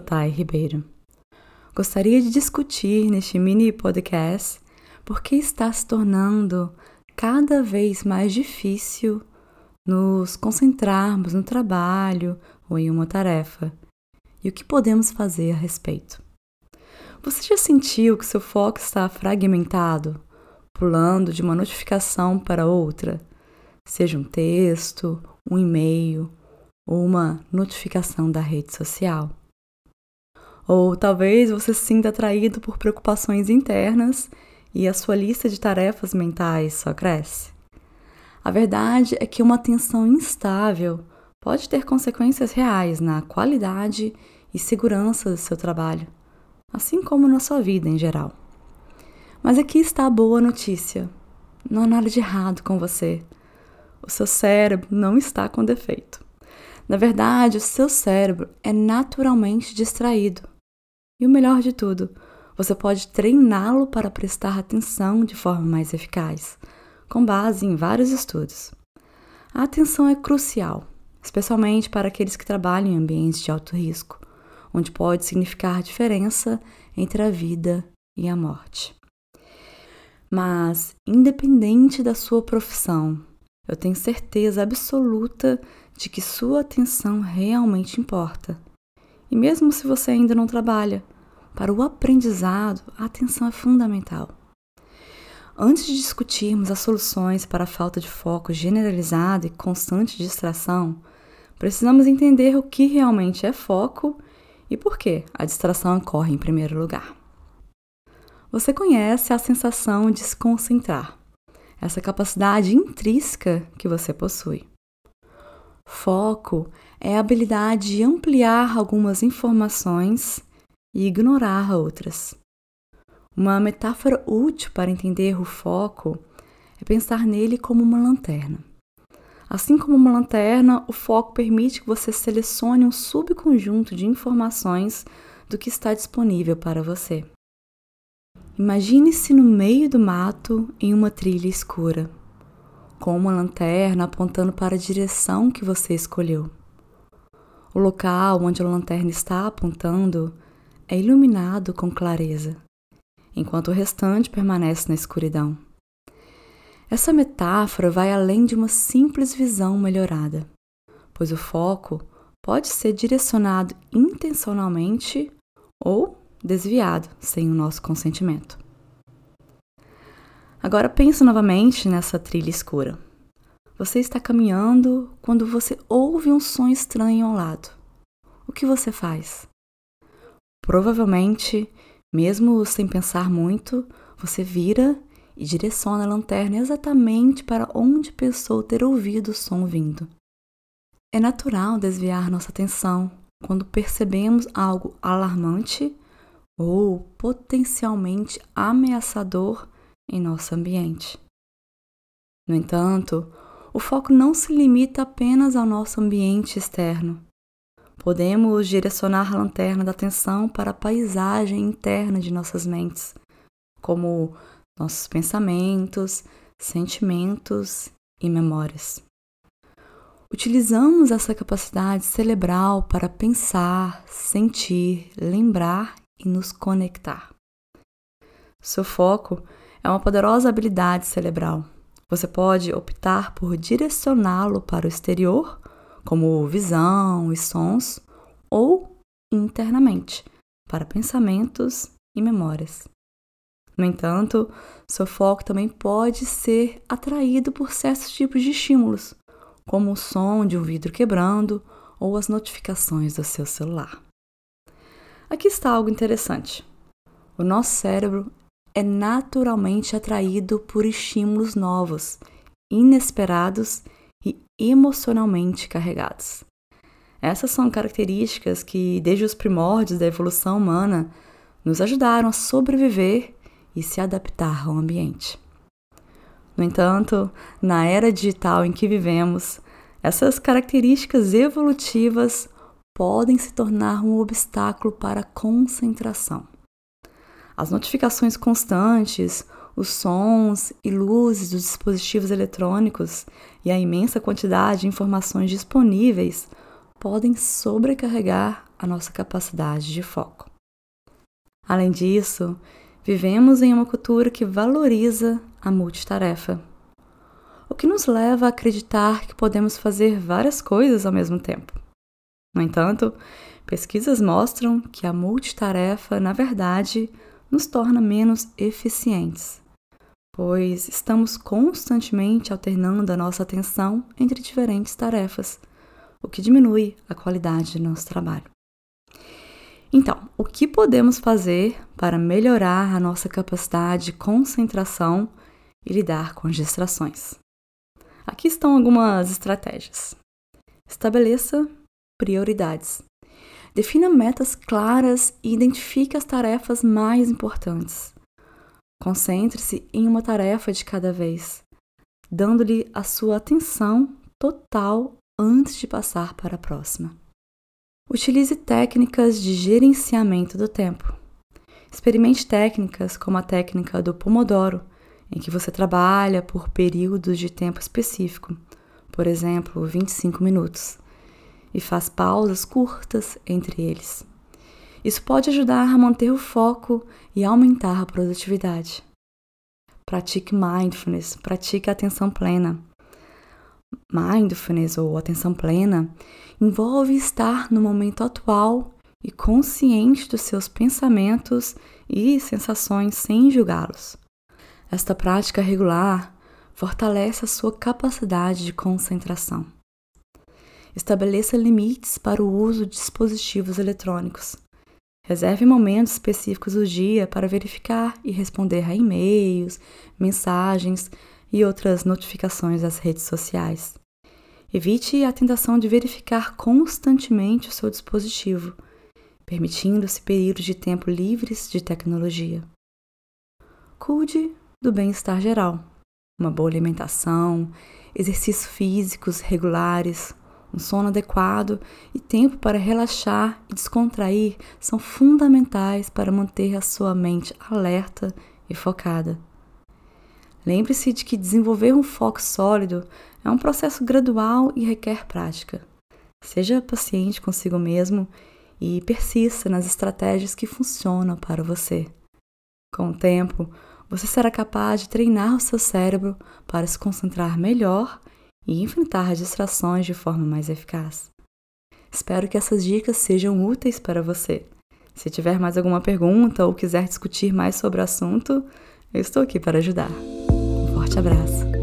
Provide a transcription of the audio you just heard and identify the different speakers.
Speaker 1: Thay Ribeiro. Gostaria de discutir neste mini podcast por que está se tornando cada vez mais difícil nos concentrarmos no trabalho ou em uma tarefa e o que podemos fazer a respeito. Você já sentiu que seu foco está fragmentado, pulando de uma notificação para outra, seja um texto, um e-mail ou uma notificação da rede social? Ou talvez você se sinta atraído por preocupações internas e a sua lista de tarefas mentais só cresce. A verdade é que uma atenção instável pode ter consequências reais na qualidade e segurança do seu trabalho, assim como na sua vida em geral. Mas aqui está a boa notícia: não há nada de errado com você. O seu cérebro não está com defeito. Na verdade, o seu cérebro é naturalmente distraído e o melhor de tudo, você pode treiná-lo para prestar atenção de forma mais eficaz, com base em vários estudos. A atenção é crucial, especialmente para aqueles que trabalham em ambientes de alto risco, onde pode significar diferença entre a vida e a morte. Mas, independente da sua profissão, eu tenho certeza absoluta de que sua atenção realmente importa. E mesmo se você ainda não trabalha, para o aprendizado, a atenção é fundamental. Antes de discutirmos as soluções para a falta de foco generalizada e constante distração, precisamos entender o que realmente é foco e por que a distração ocorre em primeiro lugar. Você conhece a sensação de se concentrar, essa capacidade intrínseca que você possui. Foco é a habilidade de ampliar algumas informações e ignorar outras. Uma metáfora útil para entender o foco é pensar nele como uma lanterna. Assim como uma lanterna, o foco permite que você selecione um subconjunto de informações do que está disponível para você. Imagine-se no meio do mato em uma trilha escura, com uma lanterna apontando para a direção que você escolheu. O local onde a lanterna está apontando é iluminado com clareza, enquanto o restante permanece na escuridão. Essa metáfora vai além de uma simples visão melhorada, pois o foco pode ser direcionado intencionalmente ou desviado sem o nosso consentimento. Agora pense novamente nessa trilha escura. Você está caminhando quando você ouve um som estranho ao lado. O que você faz? Provavelmente, mesmo sem pensar muito, você vira e direciona a lanterna exatamente para onde pensou ter ouvido o som vindo. É natural desviar nossa atenção quando percebemos algo alarmante ou potencialmente ameaçador em nosso ambiente. No entanto, o foco não se limita apenas ao nosso ambiente externo. Podemos direcionar a lanterna da atenção para a paisagem interna de nossas mentes, como nossos pensamentos, sentimentos e memórias. Utilizamos essa capacidade cerebral para pensar, sentir, lembrar e nos conectar. Seu foco é uma poderosa habilidade cerebral. Você pode optar por direcioná-lo para o exterior como visão e sons, ou internamente, para pensamentos e memórias. No entanto, seu foco também pode ser atraído por certos tipos de estímulos, como o som de um vidro quebrando ou as notificações do seu celular. Aqui está algo interessante. O nosso cérebro é naturalmente atraído por estímulos novos, inesperados emocionalmente carregados. Essas são características que, desde os primórdios da evolução humana, nos ajudaram a sobreviver e se adaptar ao ambiente. No entanto, na era digital em que vivemos, essas características evolutivas podem se tornar um obstáculo para a concentração. As notificações constantes, os sons e luzes dos dispositivos eletrônicos e a imensa quantidade de informações disponíveis podem sobrecarregar a nossa capacidade de foco. Além disso, vivemos em uma cultura que valoriza a multitarefa, o que nos leva a acreditar que podemos fazer várias coisas ao mesmo tempo. No entanto, pesquisas mostram que a multitarefa, na verdade, nos torna menos eficientes, pois estamos constantemente alternando a nossa atenção entre diferentes tarefas, o que diminui a qualidade do nosso trabalho. Então, o que podemos fazer para melhorar a nossa capacidade de concentração e lidar com as distrações? Aqui estão algumas estratégias. Estabeleça prioridades. Defina metas claras e identifique as tarefas mais importantes. Concentre-se em uma tarefa de cada vez, dando-lhe a sua atenção total antes de passar para a próxima. Utilize técnicas de gerenciamento do tempo. Experimente técnicas como a técnica do Pomodoro, em que você trabalha por períodos de tempo específico, por exemplo, 25 minutos, e faz pausas curtas entre eles. Isso pode ajudar a manter o foco e aumentar a produtividade. Pratique mindfulness, pratique atenção plena. Mindfulness ou atenção plena envolve estar no momento atual e consciente dos seus pensamentos e sensações sem julgá-los. Esta prática regular fortalece a sua capacidade de concentração. Estabeleça limites para o uso de dispositivos eletrônicos. Reserve momentos específicos do dia para verificar e responder a e-mails, mensagens e outras notificações das redes sociais. Evite a tentação de verificar constantemente o seu dispositivo, permitindo-se períodos de tempo livres de tecnologia. Cuide do bem-estar geral. Uma boa alimentação, exercícios físicos regulares, um sono adequado e tempo para relaxar e descontrair são fundamentais para manter a sua mente alerta e focada. Lembre-se de que desenvolver um foco sólido é um processo gradual e requer prática. Seja paciente consigo mesmo e persista nas estratégias que funcionam para você. Com o tempo, você será capaz de treinar o seu cérebro para se concentrar melhor e enfrentar distrações de forma mais eficaz. Espero que essas dicas sejam úteis para você. Se tiver mais alguma pergunta ou quiser discutir mais sobre o assunto, eu estou aqui para ajudar. Um forte abraço!